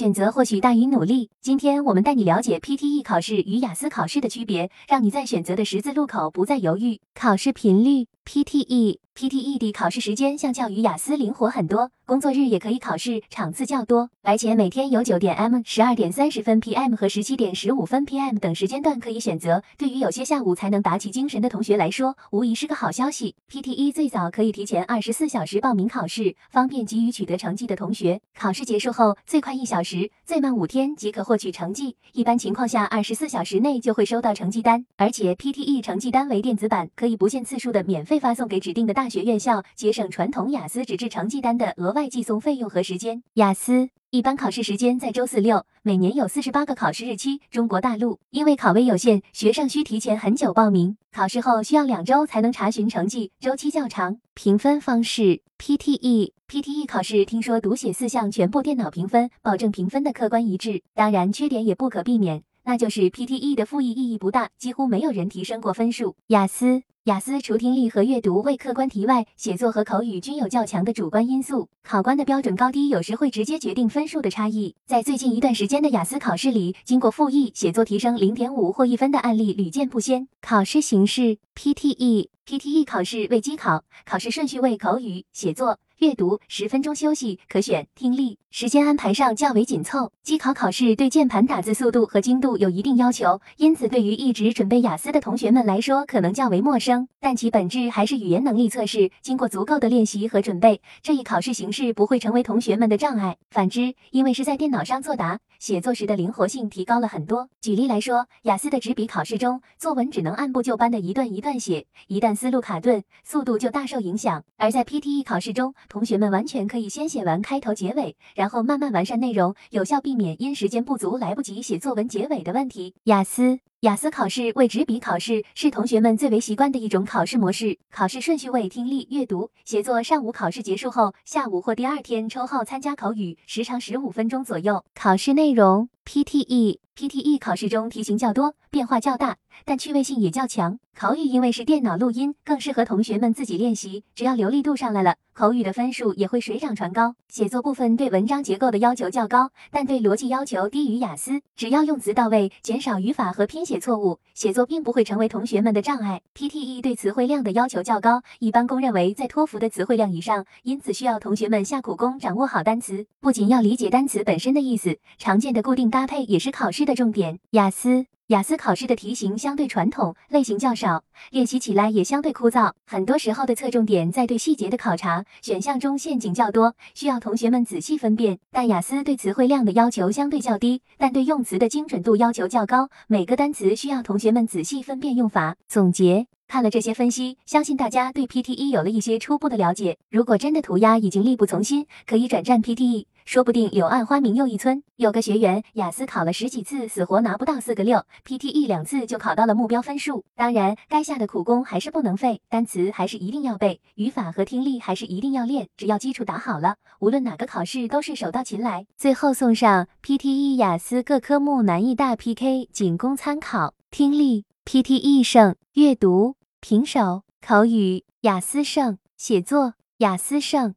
选择或许大于努力。今天我们带你了解 PTE 考试与雅思考试的区别，让你在选择的十字路口不再犹豫。考试频率 PTE。PTE 的考试时间相较于雅思灵活很多，工作日也可以考试，场次较多。而且每天有九点 M、十二点三十分 PM 和十七点十五分 PM 等时间段可以选择。对于有些下午才能打起精神的同学来说，无疑是个好消息。PTE 最早可以提前二十四小时报名考试，方便急于取得成绩的同学。考试结束后，最快一小时，最慢五天即可获取成绩。一般情况下，二十四小时内就会收到成绩单，而且 PTE 成绩单为电子版，可以不限次数的免费发送给指定的大。学院校节省传统雅思纸质成绩单的额外寄送费用和时间。雅思一般考试时间在周四六，每年有四十八个考试日期。中国大陆因为考位有限，学生需提前很久报名，考试后需要两周才能查询成绩，周期较长。评分方式 PTE PTE 考试听说读写四项全部电脑评分，保证评分的客观一致。当然缺点也不可避免，那就是 PTE 的复议意义不大，几乎没有人提升过分数。雅思。雅思除听力和阅读为客观题外，写作和口语均有较强的主观因素，考官的标准高低有时会直接决定分数的差异。在最近一段时间的雅思考试里，经过复议写作提升零点五或一分的案例屡见不鲜。考试形式 PTE PTE 考试为机考，考试顺序为口语、写作。阅读十分钟休息可选听力，时间安排上较为紧凑。机考考试对键盘打字速度和精度有一定要求，因此对于一直准备雅思的同学们来说可能较为陌生。但其本质还是语言能力测试，经过足够的练习和准备，这一考试形式不会成为同学们的障碍。反之，因为是在电脑上作答，写作时的灵活性提高了很多。举例来说，雅思的纸笔考试中，作文只能按部就班的一段一段写，一旦思路卡顿，速度就大受影响。而在 PTE 考试中，同学们完全可以先写完开头结尾，然后慢慢完善内容，有效避免因时间不足来不及写作文结尾的问题。雅思。雅思考试为纸笔考试，是同学们最为习惯的一种考试模式。考试顺序为听力、阅读、写作。上午考试结束后，下午或第二天抽号参加口语，时长十五分钟左右。考试内容：PTE。PTE 考试中题型较多，变化较大，但趣味性也较强。口语因为是电脑录音，更适合同学们自己练习。只要流利度上来了，口语的分数也会水涨船高。写作部分对文章结构的要求较高，但对逻辑要求低于雅思。只要用词到位，减少语法和拼写错误，写作并不会成为同学们的障碍。PTE 对词汇量的要求较高，一般公认为在托福的词汇量以上，因此需要同学们下苦功掌握好单词。不仅要理解单词本身的意思，常见的固定搭配也是考试的。的重点，雅思。雅思考试的题型相对传统，类型较少，练习起来也相对枯燥。很多时候的侧重点在对细节的考察，选项中陷阱较多，需要同学们仔细分辨。但雅思对词汇量的要求相对较低，但对用词的精准度要求较高，每个单词需要同学们仔细分辨用法。总结。看了这些分析，相信大家对 PTE 有了一些初步的了解。如果真的涂鸦已经力不从心，可以转战 PTE，说不定柳暗花明又一村。有个学员雅思考了十几次，死活拿不到四个六，PTE 两次就考到了目标分数。当然，该下的苦功还是不能废，单词还是一定要背，语法和听力还是一定要练。只要基础打好了，无论哪个考试都是手到擒来。最后送上 PTE 雅思各科目难易大 PK，仅供参考。听力 PTE 胜，阅读。平手，口语雅思胜，写作雅思胜。